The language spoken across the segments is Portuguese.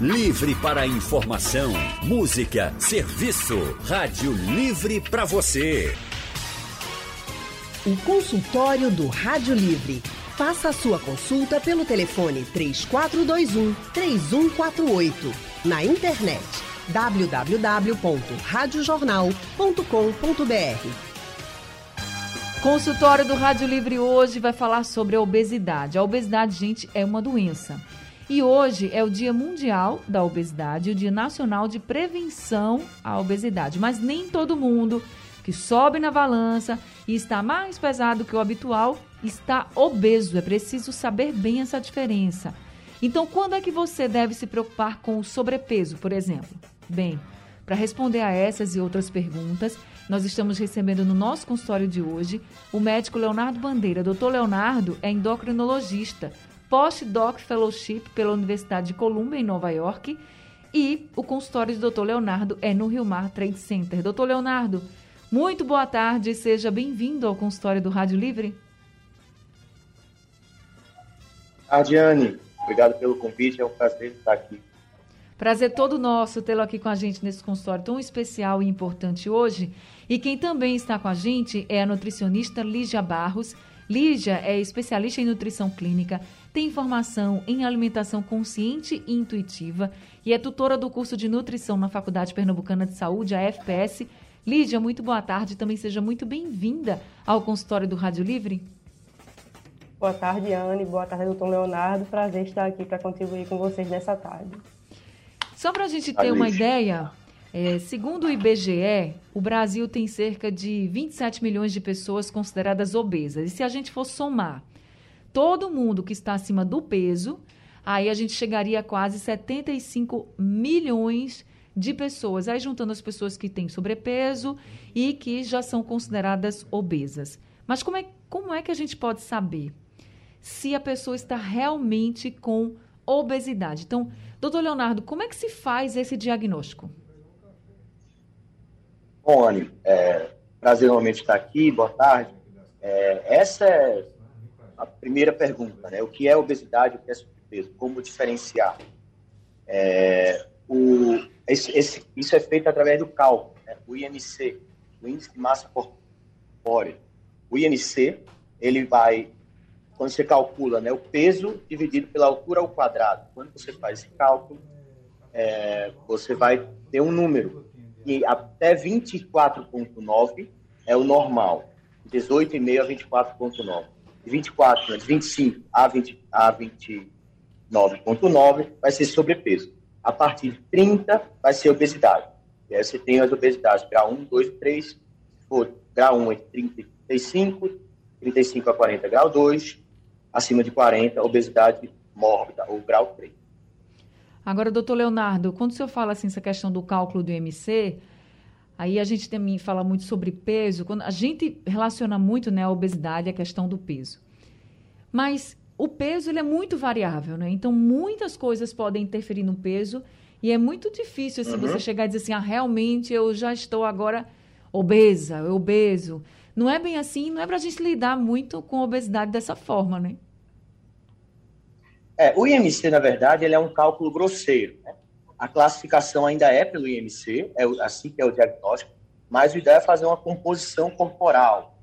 Livre para informação, música, serviço. Rádio Livre para você. O consultório do Rádio Livre. Faça a sua consulta pelo telefone 3421 3148. Na internet www.radiojornal.com.br. Consultório do Rádio Livre hoje vai falar sobre a obesidade. A obesidade, gente, é uma doença. E hoje é o Dia Mundial da Obesidade, o Dia Nacional de Prevenção à Obesidade. Mas nem todo mundo que sobe na balança e está mais pesado que o habitual está obeso. É preciso saber bem essa diferença. Então, quando é que você deve se preocupar com o sobrepeso, por exemplo? Bem, para responder a essas e outras perguntas, nós estamos recebendo no nosso consultório de hoje o médico Leonardo Bandeira. Doutor Leonardo é endocrinologista, Post-Doc Fellowship pela Universidade de Columbia, em Nova York. E o consultório do Dr. Leonardo é no Rio Mar Trade Center. Doutor Leonardo, muito boa tarde, seja bem-vindo ao consultório do Rádio Livre. Ardiane, obrigado pelo convite, é um prazer estar aqui. Prazer todo nosso tê-lo aqui com a gente nesse consultório tão especial e importante hoje. E quem também está com a gente é a nutricionista Lígia Barros. Lígia é especialista em nutrição clínica, tem formação em alimentação consciente e intuitiva e é tutora do curso de nutrição na Faculdade Pernambucana de Saúde, a FPS, Lídia, muito boa tarde. Também seja muito bem-vinda ao consultório do Rádio Livre. Boa tarde, Anne. Boa tarde, doutor Leonardo. Prazer estar aqui para contribuir com vocês nessa tarde. Só para a gente ter uma ideia, é, segundo o IBGE, o Brasil tem cerca de 27 milhões de pessoas consideradas obesas. E se a gente for somar todo mundo que está acima do peso, aí a gente chegaria a quase 75 milhões de pessoas, aí juntando as pessoas que têm sobrepeso e que já são consideradas obesas. Mas como é, como é que a gente pode saber se a pessoa está realmente com obesidade? Então, doutor Leonardo, como é que se faz esse diagnóstico? Bom, Anne, é, prazer novamente estar aqui, boa tarde. É, essa é a primeira pergunta, né? O que é obesidade, o que é sobrepeso? Como diferenciar? É, o, esse, esse, isso é feito através do cálculo, né? o IMC, o Índice de Massa Corpórea. O IMC, ele vai, quando você calcula né, o peso dividido pela altura ao quadrado, quando você faz esse cálculo, é, você vai ter um número. E até 24,9 é o normal. 18,5 a 24,9. De 24, né, de 25 a, 20, a 29,9 vai ser sobrepeso. A partir de 30 vai ser obesidade. E aí você tem as obesidades grau 1, 2, 3. Se for grau 1 é 30 e 35, 35 a 40 grau 2, acima de 40 obesidade mórbida ou grau 3. Agora, doutor Leonardo, quando o senhor fala assim, essa questão do cálculo do IMC, aí a gente também fala muito sobre peso, quando a gente relaciona muito né, a obesidade à questão do peso. Mas o peso ele é muito variável, né? Então, muitas coisas podem interferir no peso e é muito difícil assim, uhum. você chegar e dizer assim, ah, realmente eu já estou agora obesa, obeso. Não é bem assim, não é para a gente lidar muito com a obesidade dessa forma, né? É, o IMC, na verdade, ele é um cálculo grosseiro. Né? A classificação ainda é pelo IMC, é assim que é o diagnóstico, mas a ideia é fazer uma composição corporal.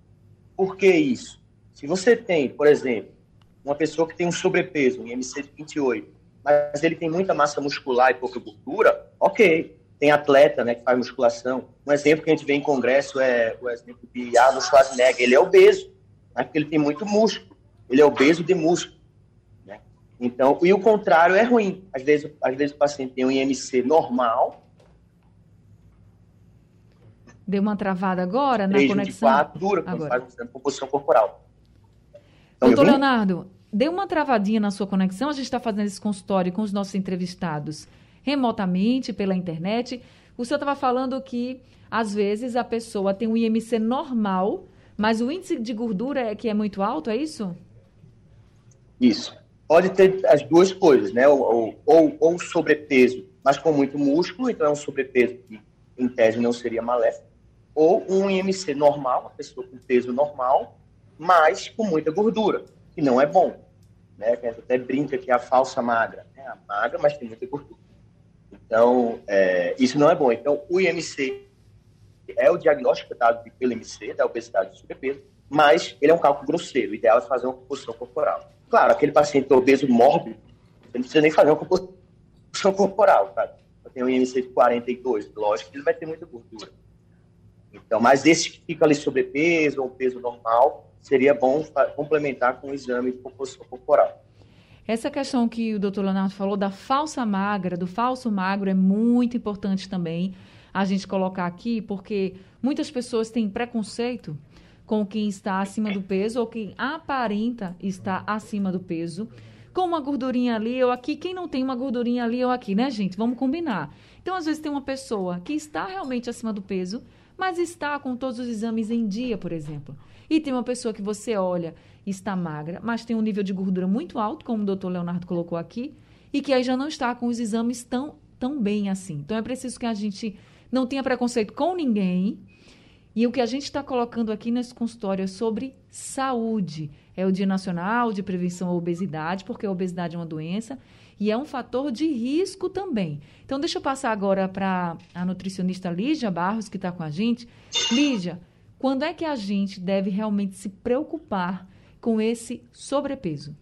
Por que isso? Se você tem, por exemplo, uma pessoa que tem um sobrepeso, um IMC de 28, mas ele tem muita massa muscular e pouca gordura, ok. Tem atleta né, que faz musculação. Um exemplo que a gente vê em congresso é o exemplo de Arnold Schwarzenegger. Ele é obeso, né, porque ele tem muito músculo. Ele é obeso de músculo. Então, e o contrário é ruim. Às vezes, às vezes o paciente tem um IMC normal. Deu uma travada agora na 3, conexão? 24, dura, quando agora. faz composição corporal. Doutor Leonardo, deu uma travadinha na sua conexão. A gente está fazendo esse consultório com os nossos entrevistados remotamente, pela internet. O senhor estava falando que, às vezes, a pessoa tem um IMC normal, mas o índice de gordura é que é muito alto, é isso? Isso. Pode ter as duas coisas, né? Ou, ou, ou sobrepeso, mas com muito músculo, então é um sobrepeso que, em tese, não seria maléfico. Ou um IMC normal, uma pessoa com peso normal, mas com muita gordura, que não é bom. Né? A gente até brinca que é a falsa magra. É a magra, mas tem muita gordura. Então, é, isso não é bom. Então, o IMC é o diagnóstico dado pelo IMC, da obesidade e sobrepeso, mas ele é um cálculo grosseiro. O ideal é fazer uma composição corporal. Claro, aquele paciente obeso mórbido, você não precisa nem fazer uma composição corporal, tá? Tem um IMC de 42, lógico que ele vai ter muita gordura. Então, mas esse que fica ali sobrepeso ou peso normal, seria bom complementar com um exame de composição corporal. Essa questão que o doutor Leonardo falou da falsa magra, do falso magro, é muito importante também a gente colocar aqui, porque muitas pessoas têm preconceito com quem está acima do peso ou quem aparenta estar acima do peso, com uma gordurinha ali ou aqui. Quem não tem uma gordurinha ali ou aqui, né, gente? Vamos combinar. Então, às vezes, tem uma pessoa que está realmente acima do peso, mas está com todos os exames em dia, por exemplo. E tem uma pessoa que você olha está magra, mas tem um nível de gordura muito alto, como o doutor Leonardo colocou aqui, e que aí já não está com os exames tão, tão bem assim. Então é preciso que a gente não tenha preconceito com ninguém. E o que a gente está colocando aqui nesse consultório é sobre saúde. É o Dia Nacional de Prevenção à Obesidade, porque a obesidade é uma doença e é um fator de risco também. Então, deixa eu passar agora para a nutricionista Lígia Barros, que está com a gente. Lígia, quando é que a gente deve realmente se preocupar com esse sobrepeso?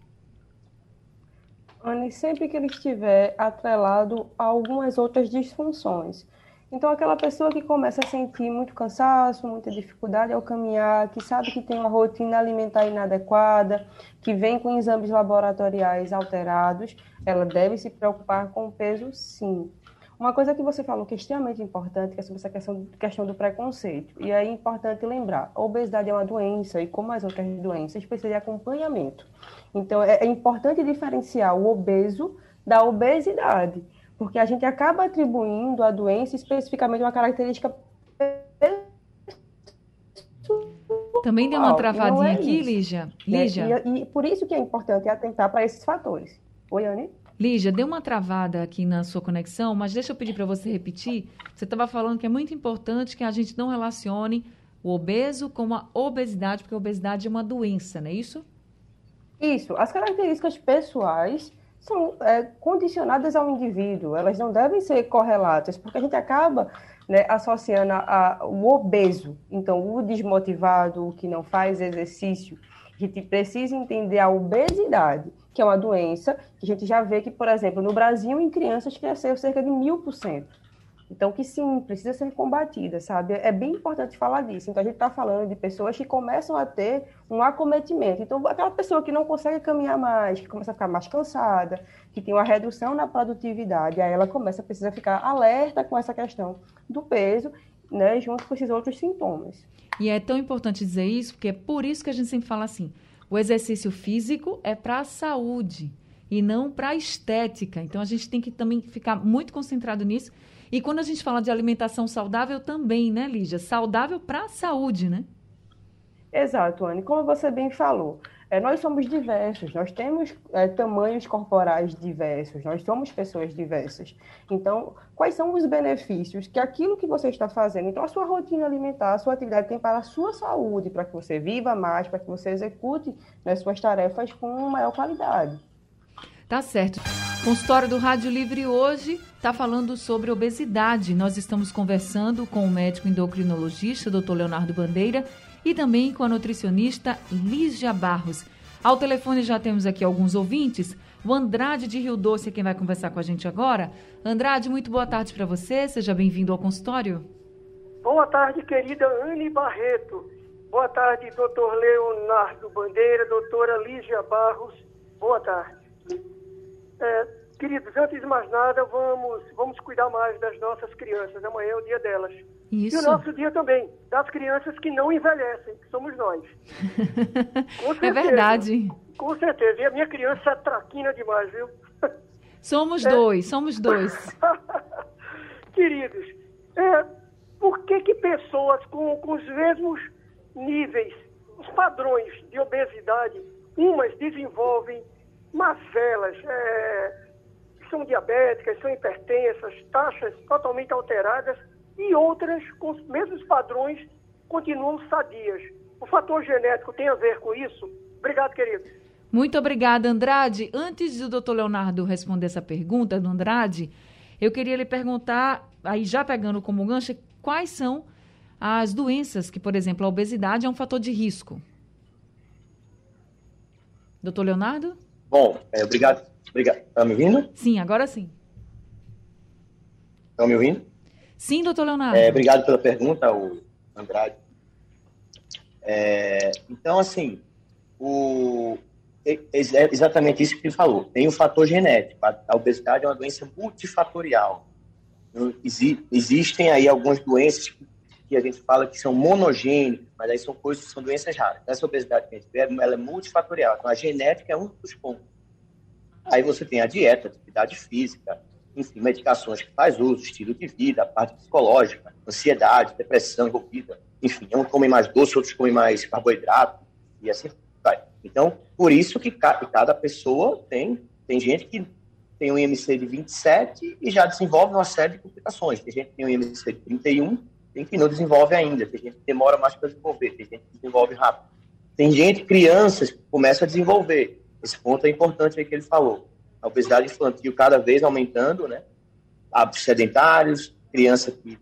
Anne, sempre que ele estiver atrelado a algumas outras disfunções. Então, aquela pessoa que começa a sentir muito cansaço, muita dificuldade ao caminhar, que sabe que tem uma rotina alimentar inadequada, que vem com exames laboratoriais alterados, ela deve se preocupar com o peso, sim. Uma coisa que você falou que é extremamente importante é sobre essa questão, questão do preconceito. E é importante lembrar, a obesidade é uma doença e como as outras doenças precisa de acompanhamento. Então é, é importante diferenciar o obeso da obesidade, porque a gente acaba atribuindo à doença especificamente uma característica também deu uma travadinha é aqui, Lígia. Né? Lígia. E, e, por isso que é importante atentar para esses fatores. Oi, Anne? Lígia, deu uma travada aqui na sua conexão, mas deixa eu pedir para você repetir. Você estava falando que é muito importante que a gente não relacione o obeso com a obesidade, porque a obesidade é uma doença, não é isso? Isso. As características pessoais são é, condicionadas ao indivíduo, elas não devem ser correlatas, porque a gente acaba né, associando a, a, o obeso, então o desmotivado, o que não faz exercício. A gente precisa entender a obesidade que é uma doença que a gente já vê que, por exemplo, no Brasil, em crianças cresceu cerca de mil por cento. Então, que sim, precisa ser combatida, sabe? É bem importante falar disso. Então, a gente está falando de pessoas que começam a ter um acometimento. Então, aquela pessoa que não consegue caminhar mais, que começa a ficar mais cansada, que tem uma redução na produtividade, aí ela começa a precisar ficar alerta com essa questão do peso, né, junto com esses outros sintomas. E é tão importante dizer isso, porque é por isso que a gente sempre fala assim: o exercício físico é para a saúde e não para a estética. Então a gente tem que também ficar muito concentrado nisso. E quando a gente fala de alimentação saudável também, né, Lígia? Saudável para a saúde, né? Exato, Anne. Como você bem falou, é, nós somos diversos, nós temos é, tamanhos corporais diversos, nós somos pessoas diversas. Então, quais são os benefícios que aquilo que você está fazendo, então a sua rotina alimentar, a sua atividade tem para a sua saúde, para que você viva mais, para que você execute né, suas tarefas com maior qualidade. Tá certo. Consultório do Rádio Livre hoje está falando sobre obesidade. Nós estamos conversando com o médico endocrinologista, Dr. Leonardo Bandeira, e também com a nutricionista Lígia Barros. Ao telefone já temos aqui alguns ouvintes. O Andrade de Rio Doce é quem vai conversar com a gente agora. Andrade, muito boa tarde para você. Seja bem-vindo ao consultório. Boa tarde, querida Anne Barreto. Boa tarde, doutor Leonardo Bandeira, doutora Lígia Barros. Boa tarde. É, queridos, antes de mais nada, vamos, vamos cuidar mais das nossas crianças. Amanhã é o dia delas. Isso. E o nosso dia também, das crianças que não envelhecem, que somos nós. É é verdade. Com certeza. E a minha criança é traquina demais, viu? Somos é. dois, somos dois. Queridos, é, por que que pessoas com, com os mesmos níveis, os padrões de obesidade, umas desenvolvem mazelas, é, são diabéticas, são hipertensas, taxas totalmente alteradas, e outras, com os mesmos padrões, continuam sadias. O fator genético tem a ver com isso? Obrigado, querido. Muito obrigada, Andrade. Antes do doutor Leonardo responder essa pergunta do Andrade, Eu queria lhe perguntar, aí já pegando como gancho, quais são as doenças que, por exemplo, a obesidade é um fator de risco? Doutor Leonardo? Bom, é, obrigado. Obrigado. Está me ouvindo? Sim, agora sim. Estão me ouvindo? Sim, doutor Leonardo. É, obrigado pela pergunta, o Andrade. É, então, assim, o, é, é exatamente isso que ele falou. Tem o fator genético. A, obesidade é uma doença multifatorial. Então, exi, existem aí algumas doenças que, a gente fala que são monogênicas, mas aí são coisas são doenças raras. Essa obesidade que a gente vê, ela é multifatorial. Então, a genética é um dos pontos. Aí você tem a dieta, atividade física, enfim, medicações que faz uso, estilo de vida, a parte psicológica, ansiedade, depressão envolvida. Enfim, uns comem mais doce, outros comem mais carboidrato, e assim vai. Então, por isso que cada pessoa tem, tem gente que tem um IMC de 27 e já desenvolve uma série de complicações. Tem gente que tem um IMC de 31, tem que não desenvolve ainda, tem gente que demora mais para desenvolver, tem gente que desenvolve rápido. Tem gente, crianças, que começam a desenvolver. Esse ponto é importante aí que ele falou a obesidade infantil cada vez aumentando, né? Hábitos sedentários, criança que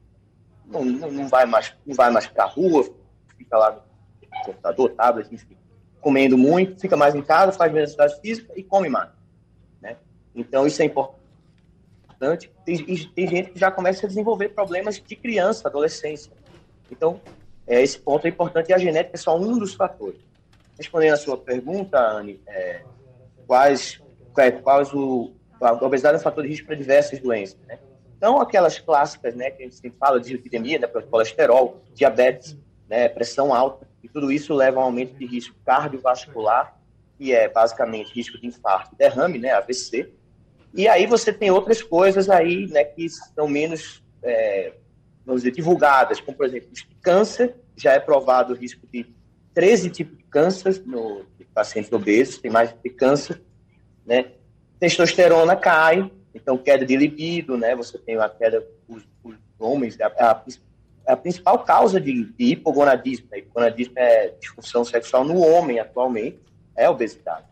não, não, não vai mais, não vai mais para a rua, fica lá no computador, tablet, enfim, comendo muito, fica mais em casa, faz menos atividade física e come mais, né? Então isso é importante. Tem, tem gente que já começa a desenvolver problemas de criança, adolescência. Então, é, esse ponto é importante e a genética é só um dos fatores. Respondendo a sua pergunta, Anne, é, quais é, quais o, a obesidade é um fator de risco para diversas doenças, né? Então, aquelas clássicas, né, que a gente sempre fala de epidemia, né, colesterol, diabetes, né, pressão alta, e tudo isso leva a um aumento de risco cardiovascular, que é basicamente risco de infarto, derrame, né, AVC. E aí você tem outras coisas aí, né, que são menos, é, vamos dizer, divulgadas, como, por exemplo, câncer, já é provado o risco de 13 tipos de câncer no pacientes obesos, tem mais de câncer, né? Testosterona cai, então queda de libido, né? Você tem uma queda os, os homens, a, a, a, principal causa de, de hipogonadismo, né? hipogonadismo é disfunção sexual no homem atualmente, é a obesidade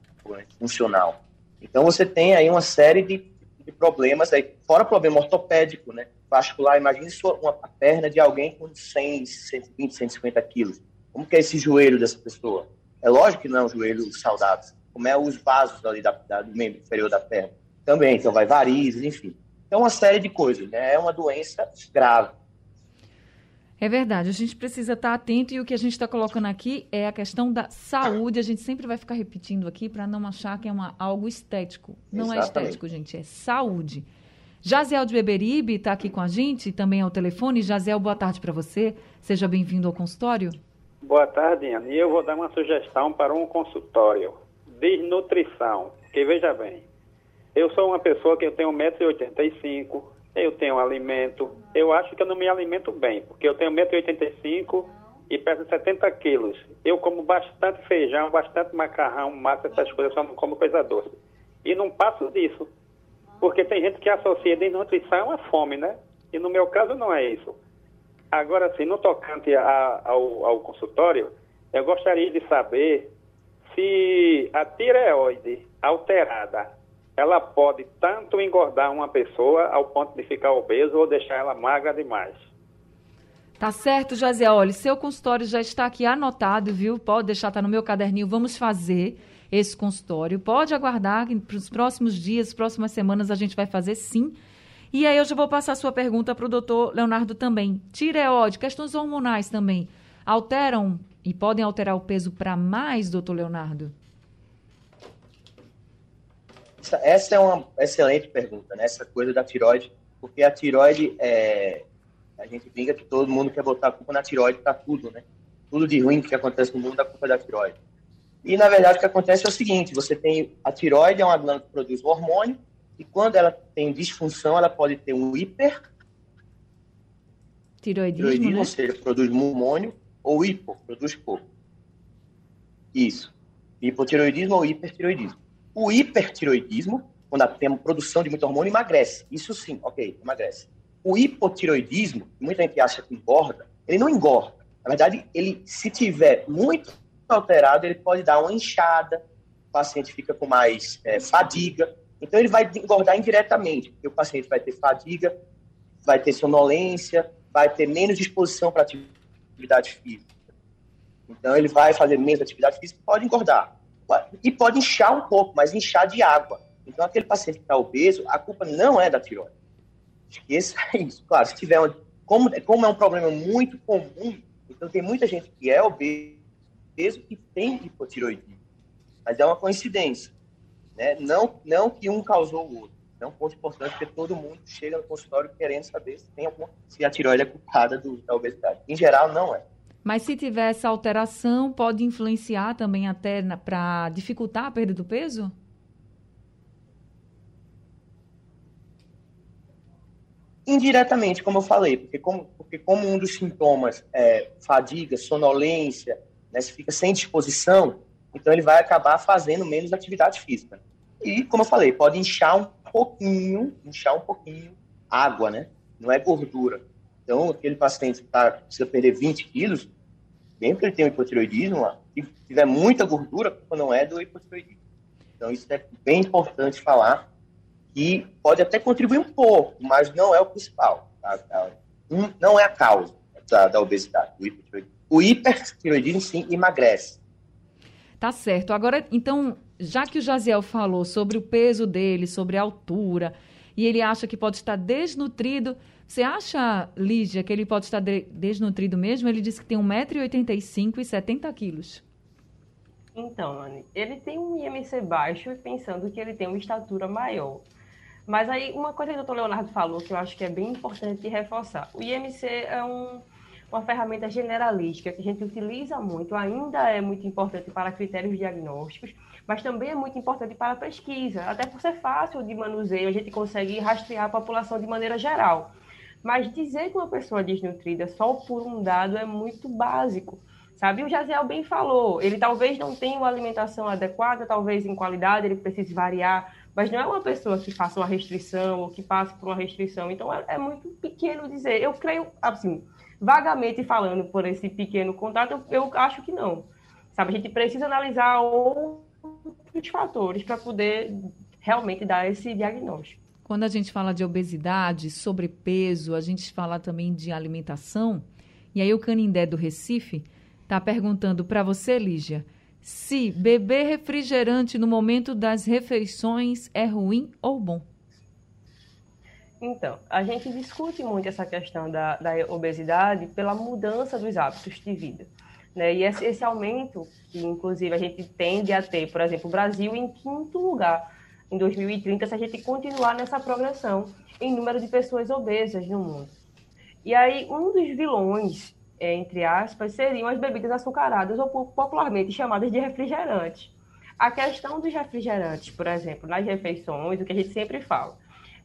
funcional. Então você tem aí uma série de, de problemas aí, fora problema ortopédico, né? Vascular, imagine uma perna de alguém com 100, 120, 150 quilos. Como que é esse joelho dessa pessoa? É lógico que não é um joelho saudável como é os vasos ali da, da, do membro inferior da perna. Também, então vai varizes, enfim. Então, uma série de coisas, né? É uma doença grave. É verdade, a gente precisa estar atento e o que a gente está colocando aqui é a questão da saúde. A gente sempre vai ficar repetindo aqui para não achar que é uma, algo estético. Não é Exatamente. é estético, gente, é saúde. Jaziel de Beberibe está aqui com a gente, também ao telefone. Jaziel, boa tarde para você. Seja bem-vindo ao consultório. Boa tarde, Ana. E eu vou dar uma sugestão para um consultório desnutrição. Que veja bem, eu sou uma pessoa que eu tenho 1,85m, eu tenho alimento, eu acho que eu não me alimento bem, porque eu tenho 1,85m e peso 70 quilos. Eu como bastante feijão, bastante macarrão, massa, essas coisas, só não como coisa doce. E não passo disso, porque tem gente que associa desnutrição a fome, né? E no meu caso não é isso. Agora, assim, no tocante a, ao, ao consultório, eu gostaria de saber se a tireoide alterada, ela pode tanto engordar uma pessoa ao ponto de ficar obeso ou deixar ela magra demais. Tá certo, José. Olha, seu consultório já está aqui anotado, viu? Pode deixar, tá no meu caderninho. Vamos fazer esse consultório. Pode aguardar que para os próximos dias, próximas semanas, a gente vai fazer sim. E aí eu já vou passar a sua pergunta para o doutor Leonardo também. Tireoide, questões hormonais também, alteram e podem alterar o peso para mais, doutor Leonardo? Essa é uma excelente pergunta, né? Essa coisa da tiroide, porque a tiroide é. A gente brinca que todo mundo quer botar a culpa na tiroide para tudo, né? Tudo de ruim que acontece no mundo é culpa da tiroide. E, na verdade, o que acontece é o seguinte: você tem. A tiroide é uma glândula que produz o hormônio, e quando ela tem disfunção, ela pode ter um hiper. Tiroidismo, tiroidismo né? ou seja, produz hormônio, ou hipo, produz pouco. Isso. Hipotiroidismo ou hipertiroidismo. O hipertiroidismo, quando tem produção de muito hormônio, emagrece. Isso sim, ok, emagrece. O hipotiroidismo, muita gente acha que engorda, ele não engorda. Na verdade, ele, se tiver muito alterado, ele pode dar uma inchada, o paciente fica com mais é, fadiga, Então, ele vai engordar indiretamente, porque o paciente vai ter fadiga, vai ter sonolência, vai ter menos disposição para atividade física. Então, ele vai fazer menos atividade física, pode engordar. E pode inchar um pouco, mas inchar de água. Então, aquele paciente que está obeso, a culpa não é da tireoide. Esqueça isso. Claro, se tiver uma, como, como é um problema muito comum, então tem muita gente que é obeso que tem hipotiroidismo. Mas é uma coincidência. Né? Não, não que um causou o outro. É um ponto importante porque todo mundo chega no consultório querendo saber se, tem alguma, se a tireoide é culpada do, da obesidade. Em geral, não é. Mas se tiver essa alteração, pode influenciar também até para dificultar a perda do peso? Indiretamente, como eu falei, porque como, porque como um dos sintomas é fadiga, sonolência, né, se fica sem disposição, então ele vai acabar fazendo menos atividade física. E, como eu falei, pode inchar um pouquinho, inchar um pouquinho água, né? Não é gordura. Então, aquele paciente que tá, precisa perder 20 quilos, mesmo que ele tenha um lá, se tiver muita gordura, não é do hipotiroidismo. Então, isso é bem importante falar, que pode até contribuir um pouco, mas não é o principal. Tá? tá? Não é a causa da, da obesidade. O hipertiroidismo, sim, emagrece. Tá certo. Agora, então, já que o Jaziel falou sobre o peso dele, sobre a altura, e ele acha que pode estar desnutrido, você acha, Lígia, que ele pode estar de desnutrido mesmo? Ele disse que tem 1,85m e 70 quilos. Então, Anne, ele tem um IMC baixo e pensando que ele tem uma estatura maior. Mas aí, uma coisa que o doutor Leonardo falou que eu acho que é bem importante reforçar. O IMC é um, uma ferramenta generalística que a gente utiliza muito, ainda é muito importante para critérios diagnósticos, mas também é muito importante para pesquisa, até por ser fácil de manuseio, a gente consegue rastrear a população de maneira geral. Mas dizer que uma pessoa desnutrida só por um dado é muito básico. Sabe? O Jaziel bem falou, ele talvez não tenha uma alimentação adequada, talvez em qualidade ele precise variar, mas não é uma pessoa que faça uma restrição ou que passe por uma restrição. Então é, é muito pequeno dizer. Eu creio, assim, vagamente falando por esse pequeno contato, eu, eu acho que não. Sabe, a gente precisa analisar outros fatores para poder realmente dar esse diagnóstico. Quando a gente fala de obesidade, sobrepeso, a gente fala também de alimentação. E aí o Canindé do Recife está perguntando para você, Lígia, se beber refrigerante no momento das refeições é ruim ou bom? Então, a gente discute muito essa questão da, da obesidade pela mudança dos hábitos de vida. Né? E esse, esse, aumento, que inclusive a gente tende a ter, por exemplo, o Brasil em quinto lugar em 2030, se a gente continuar nessa progressão em número de pessoas obesas no mundo. E aí, um dos vilões é, entre aspas, seriam as bebidas açucaradas ou popularmente chamadas de refrigerantes. A questão dos refrigerantes, por exemplo, nas refeições, o que a gente sempre fala,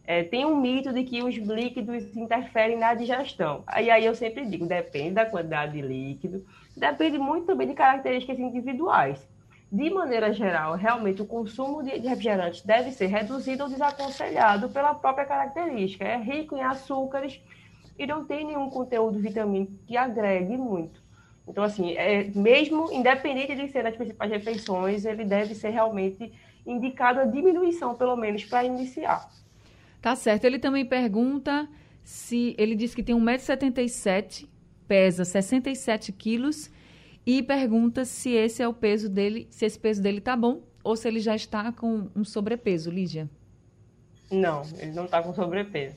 é, tem um mito de que os líquidos interferem na digestão. E aí eu sempre digo, depende da quantidade de líquido, depende muito também de características individuais. De maneira geral, realmente o consumo de refrigerantes deve ser reduzido ou desaconselhado pela própria característica. É rico em açúcares e não tem nenhum conteúdo vitamínico que agregue muito. Então, assim, é, mesmo independente de ser nas principais refeições, ele deve ser realmente indicado a diminuição, pelo menos, para iniciar. Tá certo. Ele também pergunta se ele diz que tem 1,77m, pesa 67 quilos e pergunta se esse é o peso dele, se esse peso dele tá bom ou se ele já está com um sobrepeso, Lígia. Não, ele não está com sobrepeso.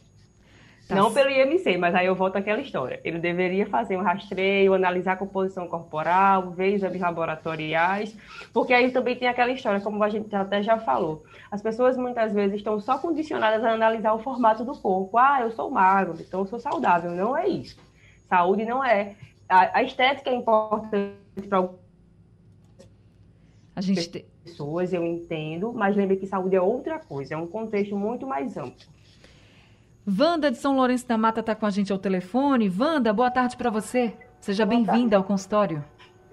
Tá não pelo IMC, mas aí eu volto àquela história. Ele deveria fazer um rastreio, analisar a composição corporal, ver exames laboratoriais, porque aí também tem aquela história, como a gente até já falou. As pessoas muitas vezes estão só condicionadas a analisar o formato do corpo. Ah, eu sou magro, então eu sou saudável. Não é isso. Saúde não é. A, a estética é importante para a gente pessoas, eu entendo, mas lembre que saúde é outra coisa, é um contexto muito mais amplo. Wanda de São Lourenço da Mata está com a gente ao telefone. Wanda, boa tarde para você. Seja bem-vinda ao consultório.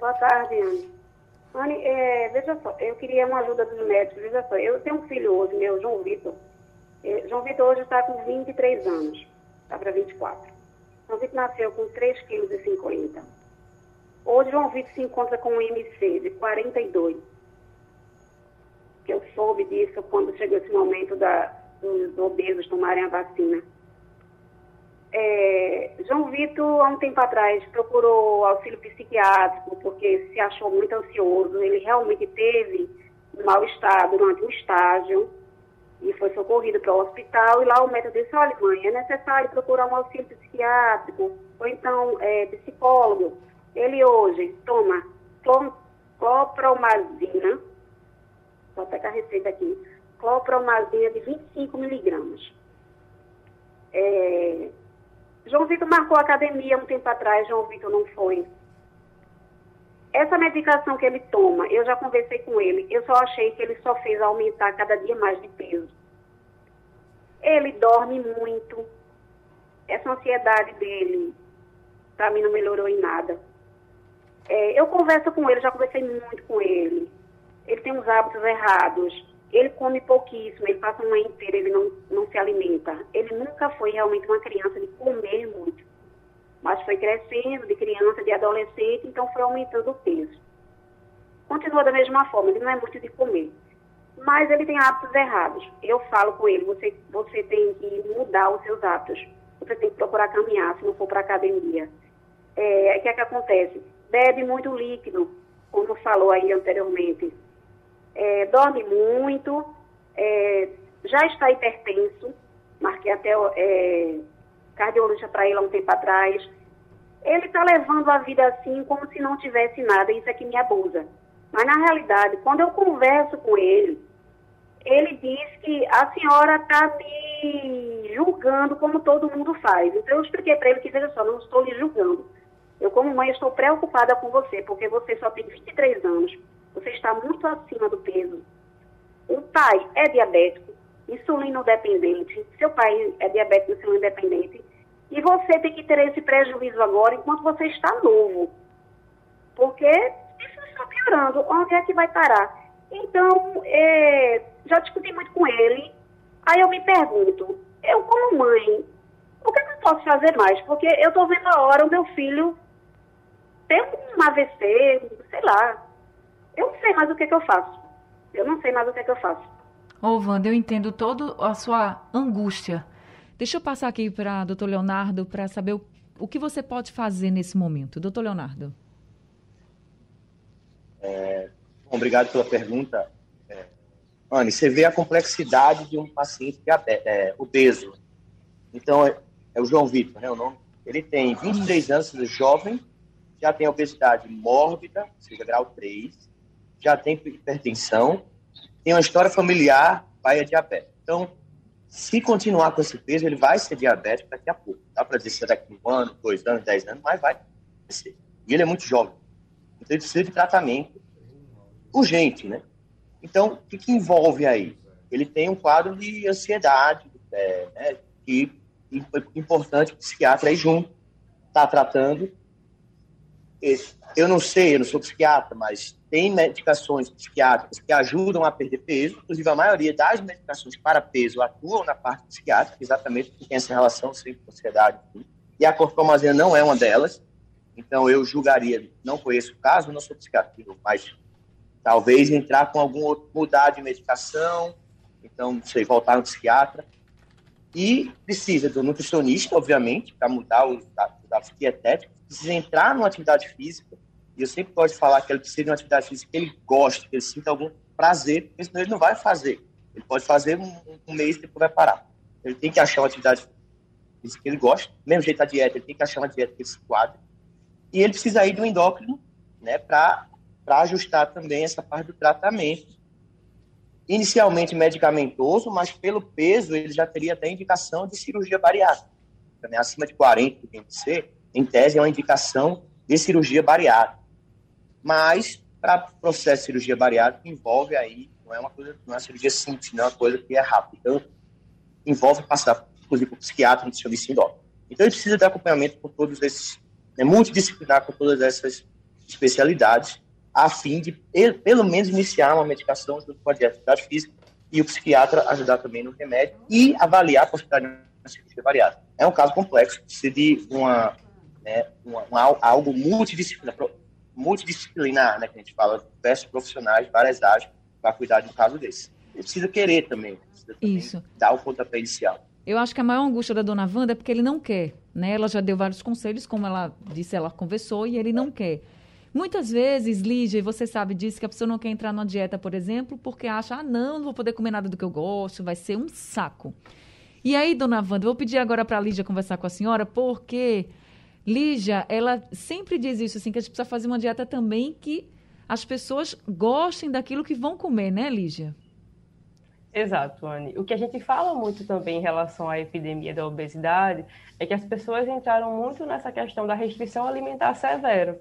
Boa tarde, Anne. Anne, é, veja só, eu queria uma ajuda dos médicos. Veja só, eu tenho um filho hoje, meu, João Vitor. É, João Vitor hoje está com 23 anos, está para 24. João Vitor nasceu com 3,50 kg. Hoje, João Vitor se encontra com um IMC de 42, que o soube disso quando chegou esse momento da, dos obesos tomarem a vacina. É, João Vitor, há um tempo atrás, procurou auxílio psiquiátrico porque se achou muito ansioso. Ele realmente teve um mal-estar durante um estágio e foi socorrido para o hospital. E lá o médico disse: Olha, mãe, é necessário procurar um auxílio psiquiátrico ou então é, psicólogo. Ele hoje toma clopromazina, vou até a receita aqui, clopromazina de 25 miligramas. É, João Vitor marcou a academia um tempo atrás, João Vitor não foi. Essa medicação que ele toma, eu já conversei com ele, eu só achei que ele só fez aumentar cada dia mais de peso. Ele dorme muito. Essa ansiedade dele, para mim, não melhorou em nada. É, eu converso com ele, já conversei muito com ele. Ele tem uns hábitos errados ele come pouquíssimo, ele passa uma inteira, ele não, não se alimenta. Ele nunca foi realmente uma criança de comer muito. Mas foi crescendo de criança, de adolescente, então foi aumentando o peso. Continua da mesma forma, ele não é muito de comer. Mas ele tem hábitos errados. Eu falo com ele, você, você tem que mudar os seus hábitos. Você tem que procurar caminhar, se não for para academia. É, o que é que acontece? Bebe muito líquido, como falou aí anteriormente é, dorme muito, é, já está hipertenso, marquei até é, cardiologista para ele há um tempo atrás. Ele está levando a vida assim como se não tivesse nada, isso é que me abusa. Mas na realidade, quando eu converso com ele, ele diz que a senhora está me julgando como todo mundo faz. Então eu expliquei para ele que, veja só, não estou lhe julgando. Eu, como mãe, estou preocupada com você, porque você só tem 23 anos você está muito acima do peso. O pai é diabético, insulino dependente, seu pai é diabético, insulino dependente, e você tem que ter esse prejuízo agora enquanto você está novo. Porque isso está piorando. Onde é que vai parar? Então, é, já discuti muito com ele. Aí eu me pergunto, eu como mãe, o que, é eu posso fazer mais? Porque eu estou vendo a hora o meu filho ter um AVC, sei lá, eu não sei mais o que, que eu faço. Eu não sei mais o que, que eu faço. Ô, Wanda, eu entendo toda a sua angústia. Deixa eu passar aqui para doutor Leonardo para saber o, o que você pode fazer nesse momento. Doutor Leonardo. É, bom, obrigado pela pergunta. É, Anne, você vê a complexidade de um paciente é, obeso. Então, é, é, o João Vitor, né, o nome? Ele tem 23 anos, jovem, já tem obesidade mórbida, seja grau 3, já tem hipertensão, tem uma história familiar, pai é diabético. Então, se continuar com esse peso, ele vai ser diabético daqui a pouco. Dá para dizer se é daqui um ano, dois anos, dez anos, mas vai ser. E ele é muito jovem. Então, ele precisa de tratamento urgente, né? Então, o que, que envolve aí? Ele tem um quadro de ansiedade, é, né, que é importante o psiquiatra aí junto, está tratando. Eu não sei, eu não sou psiquiatra, mas tem medicações psiquiátricas que ajudam a perder peso, inclusive a maioria das medicações para peso atuam na parte psiquiátrica, exatamente porque tem essa relação sempre com a sociedade. E a corpomazina não é uma delas, então eu julgaria, não conheço o caso, não sou psiquiatra, mas talvez entrar com algum outro, mudar de medicação, então, não sei, voltar no psiquiatra. E precisa do nutricionista, obviamente, para mudar os dados dietéticos, precisa entrar numa atividade física, e eu sempre gosto de falar que ele precisa de uma atividade física que ele goste, que ele sinta algum prazer, porque senão ele não vai fazer. Ele pode fazer um, um mês e depois vai parar. Ele tem que achar uma atividade física que ele gosta, mesmo jeito a dieta, ele tem que achar uma dieta que ele se quadre. E ele precisa ir um endócrino, né, para ajustar também essa parte do tratamento. Inicialmente medicamentoso, mas pelo peso ele já teria até indicação de cirurgia bariátrica. Acima de 40 tem que ser, em tese é uma indicação de cirurgia bariátrica. Mas, para o processo de cirurgia bariátrica, envolve aí, não é uma coisa, não é uma cirurgia simples, não é uma coisa que é rápida. Então, envolve passar, inclusive, por psiquiatra, nutricionista endócrino. Então, ele precisa de acompanhamento com todos esses, é multidisciplinar com todas essas especialidades, a fim de, pelo menos, iniciar uma medicação junto com a atividade física e o psiquiatra ajudar também no remédio e avaliar a possibilidade de cirurgia bariátrica. É um caso complexo, precisa de uma, né, uma, uma algo multidisciplinar, multidisciplinar, né, que a gente fala, diversos profissionais, várias áreas, para cuidar de um caso desse. precisa querer também. Precisa também Isso. Dar o pontapé inicial. Eu acho que a maior angústia da dona Wanda é porque ele não quer, né? Ela já deu vários conselhos, como ela disse, ela conversou e ele não quer. Muitas vezes, Lígia, e você sabe disso, que a pessoa não quer entrar numa dieta, por exemplo, porque acha, ah, não, não vou poder comer nada do que eu gosto, vai ser um saco. E aí, dona Wanda, eu vou pedir agora para a Lígia conversar com a senhora, porque Lígia, ela sempre diz isso, assim, que a gente precisa fazer uma dieta também que as pessoas gostem daquilo que vão comer, né, Lígia? Exato, Anne. O que a gente fala muito também em relação à epidemia da obesidade é que as pessoas entraram muito nessa questão da restrição alimentar severa.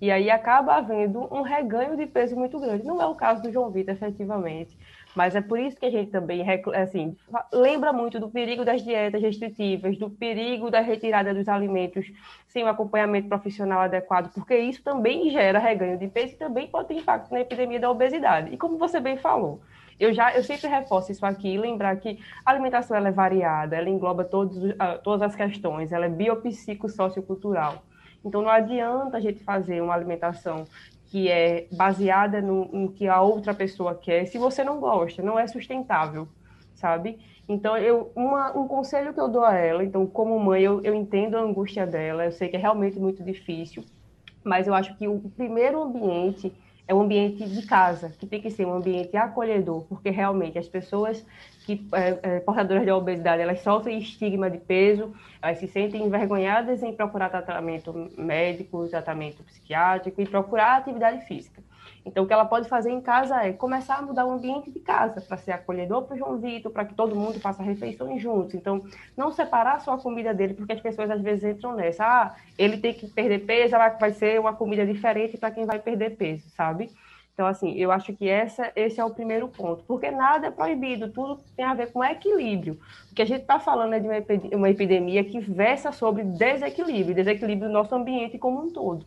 E aí acaba havendo um reganho de peso muito grande. Não é o caso do João Vitor, efetivamente. Mas é por isso que a gente também assim, lembra muito do perigo das dietas restritivas, do perigo da retirada dos alimentos sem o acompanhamento profissional adequado, porque isso também gera reganho de peso e também pode ter impacto na epidemia da obesidade. E como você bem falou, eu já eu sempre reforço isso aqui, lembrar que a alimentação ela é variada, ela engloba todos, todas as questões, ela é biopsicossociocultural. Então não adianta a gente fazer uma alimentação que é baseada no, que a outra pessoa quer, se você não gosta, não é sustentável, sabe? Então, eu, uma, um conselho que eu dou a ela, então, como mãe, eu, eu entendo a angústia dela, eu sei que é realmente muito difícil, mas eu acho que o primeiro ambiente é o ambiente de casa, que tem que ser um ambiente acolhedor, porque realmente as pessoas que é, é, portadoras de obesidade, elas sofrem estigma de peso, elas se sentem envergonhadas em procurar tratamento médico, tratamento psiquiátrico e procurar atividade física. Então, o que ela pode fazer em casa é começar a mudar o ambiente de casa para ser acolhedor para o João Vitor, para que todo mundo faça refeições juntos. Então, não separar só a comida dele, porque as pessoas às vezes entram nessa. Ah, ele tem que perder peso, vai ser uma comida diferente para quem vai perder peso, sabe? Então, assim, eu acho que essa, esse é o primeiro ponto, porque nada é proibido, tudo tem a ver com equilíbrio. O que a gente está falando é de uma epidemia que versa sobre desequilíbrio, desequilíbrio do nosso ambiente como um todo.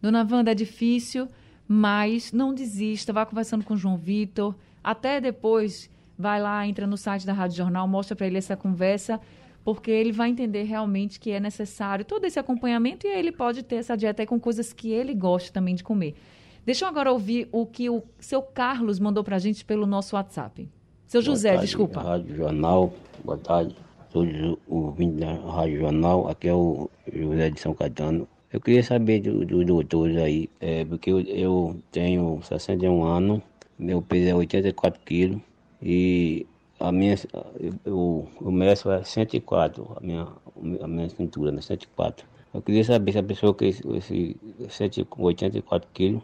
Dona Wanda, é difícil, mas não desista, vá conversando com o João Vitor, até depois vai lá, entra no site da Rádio Jornal, mostra para ele essa conversa, porque ele vai entender realmente que é necessário todo esse acompanhamento e aí ele pode ter essa dieta com coisas que ele gosta também de comer. Deixa eu agora ouvir o que o seu Carlos mandou para a gente pelo nosso WhatsApp. Seu José, tarde, desculpa. Rádio Jornal, boa tarde. Todos os ouvintes da Rádio Jornal, aqui é o José de São Caetano. Eu queria saber dos do doutores aí, é, porque eu, eu, tenho 61 anos, meu peso é 84 quilos e a minha, eu, o meço é 104, a minha, a minha cintura, né, 104. Eu queria saber se a pessoa que esse, esse 84 quilos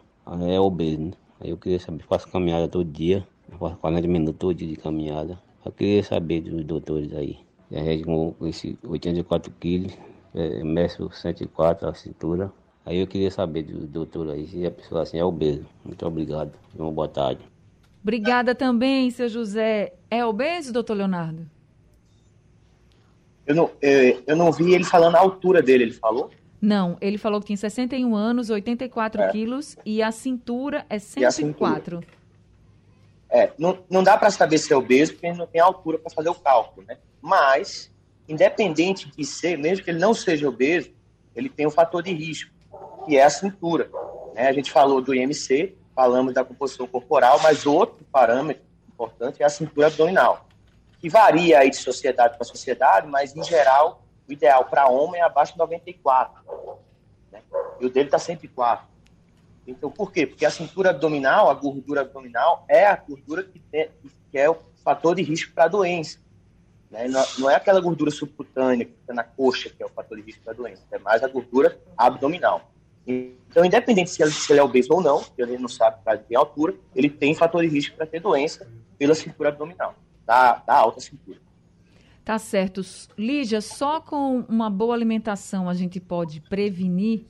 é obeso, né? Eu queria saber, faço caminhada todo dia, faço 40 minutos todo dia de caminhada. Eu queria saber dos doutores aí. É, com esse 84 quilos, é, meço 104 a cintura. Aí eu queria saber do doutor aí se a pessoa assim é obeso. Muito obrigado. Uma boa tarde. Obrigada também, seu José. É obeso, doutor Leonardo? Eu não, eu, eu não vi ele falando a altura dele, ele falou? Não, ele falou que tinha 61 anos, 84 é. quilos e a cintura é 104. Cintura? É, não, não dá para saber se é obeso porque ele não tem altura para fazer o cálculo, né? Mas, independente de ser, mesmo que ele não seja obeso, ele tem um fator de risco, que é a cintura. Né? A gente falou do IMC, falamos da composição corporal, mas outro parâmetro importante é a cintura abdominal, que varia aí de sociedade para sociedade, mas em geral o ideal para homem é abaixo de 94. Né? E o dele está 104. Então, por quê? Porque a cintura abdominal, a gordura abdominal, é a gordura que, tem, que é o fator de risco para a doença. Né? Não, é aquela gordura subcutânea que fica na coxa que é o fator de risco para a doença, é mais a gordura abdominal. Então, independente se ele, se ele é obeso ou não, ele não sabe para tem altura, ele tem fator de risco para ter doença pela cintura abdominal, da, da alta cintura. Tá certo. Lígia, só com uma boa alimentação a gente pode prevenir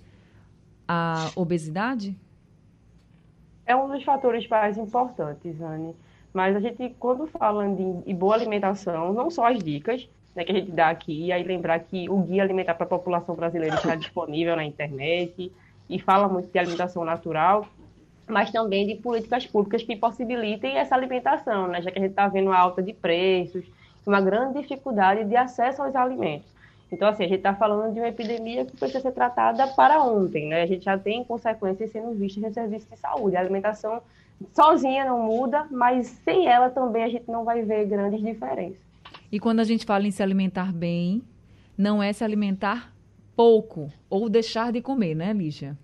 a obesidade? É um dos fatores mais importantes, Anne. Mas a gente, quando fala de, de boa alimentação, não só as dicas né, que a gente dá aqui, e aí lembrar que o Guia Alimentar para a População Brasileira está disponível na internet e fala muito de alimentação natural, mas também de políticas públicas que possibilitem essa alimentação, né, já que a gente está vendo a alta de preços, uma grande dificuldade de acesso aos alimentos. Então, assim, a gente está falando de uma epidemia que precisa ser tratada para ontem, né? A gente já tem consequências sendo vistas no serviço de saúde. A alimentação sozinha não muda, mas sem ela também a gente não vai ver grandes diferenças. E quando a gente fala em se alimentar bem, não é se alimentar pouco ou deixar de comer, né, Lígia?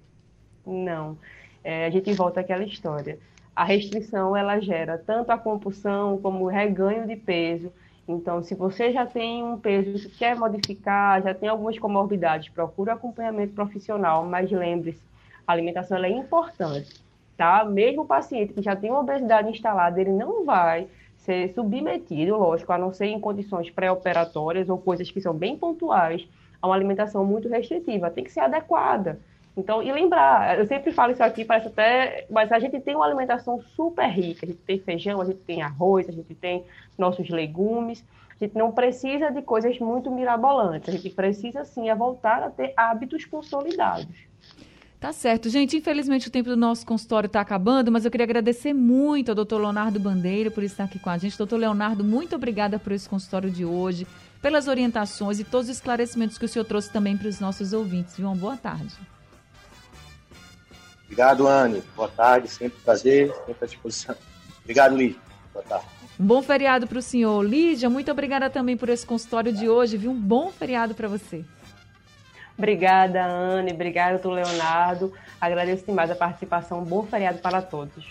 Não. É, a gente volta àquela história. A restrição ela gera tanto a compulsão como o reganho de peso. Então, se você já tem um peso que quer modificar, já tem algumas comorbidades, procure acompanhamento profissional, mas lembre-se, a alimentação é importante, tá? Mesmo o paciente que já tem uma obesidade instalada, ele não vai ser submetido, lógico, a não ser em condições pré-operatórias ou coisas que são bem pontuais, a uma alimentação muito restritiva. Tem que ser adequada. Então, e lembrar, eu sempre falo isso aqui, parece até, mas a gente tem uma alimentação super rica. A gente tem feijão, a gente tem arroz, a gente tem nossos legumes. A gente não precisa de coisas muito mirabolantes. A gente precisa, sim, é voltar a ter hábitos consolidados. Tá certo. Gente, infelizmente o tempo do nosso consultório está acabando, mas eu queria agradecer muito ao doutor Leonardo Bandeira por estar aqui com a gente. Doutor Leonardo, muito obrigada por esse consultório de hoje, pelas orientações e todos os esclarecimentos que o senhor trouxe também para os nossos ouvintes. Viu? Uma boa tarde. Obrigado, Anne. Boa tarde, sempre prazer, sempre à disposição. Obrigado, Lígia. Boa tarde. Um bom feriado para o senhor. Lígia, muito obrigada também por esse consultório de hoje, viu? Um bom feriado para você. Obrigada, Anne. Obrigada, Leonardo. Agradeço demais a participação. Um bom feriado para todos.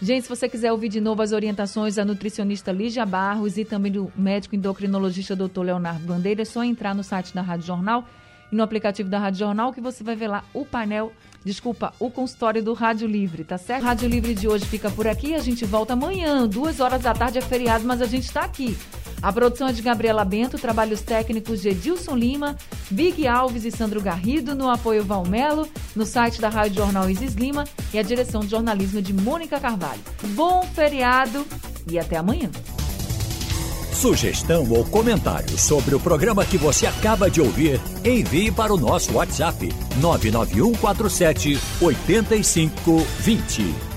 Gente, se você quiser ouvir de novo as orientações da nutricionista Lígia Barros e também do médico endocrinologista Dr. Leonardo Bandeira, é só entrar no site da Rádio Jornal e no aplicativo da Rádio Jornal que você vai ver lá o painel, desculpa, o consultório do Rádio Livre, tá certo? Rádio Livre de hoje fica por aqui, a gente volta amanhã, duas horas da tarde é feriado, mas a gente está aqui. A produção é de Gabriela Bento, trabalhos técnicos de Edilson Lima, Big Alves e Sandro Garrido, no apoio Valmelo, no site da Rádio Jornal Isis Lima e a direção de jornalismo de Mônica Carvalho. Bom feriado e até amanhã. Sugestão ou comentário sobre o programa que você acaba de ouvir, envie para o nosso WhatsApp 99147 8520.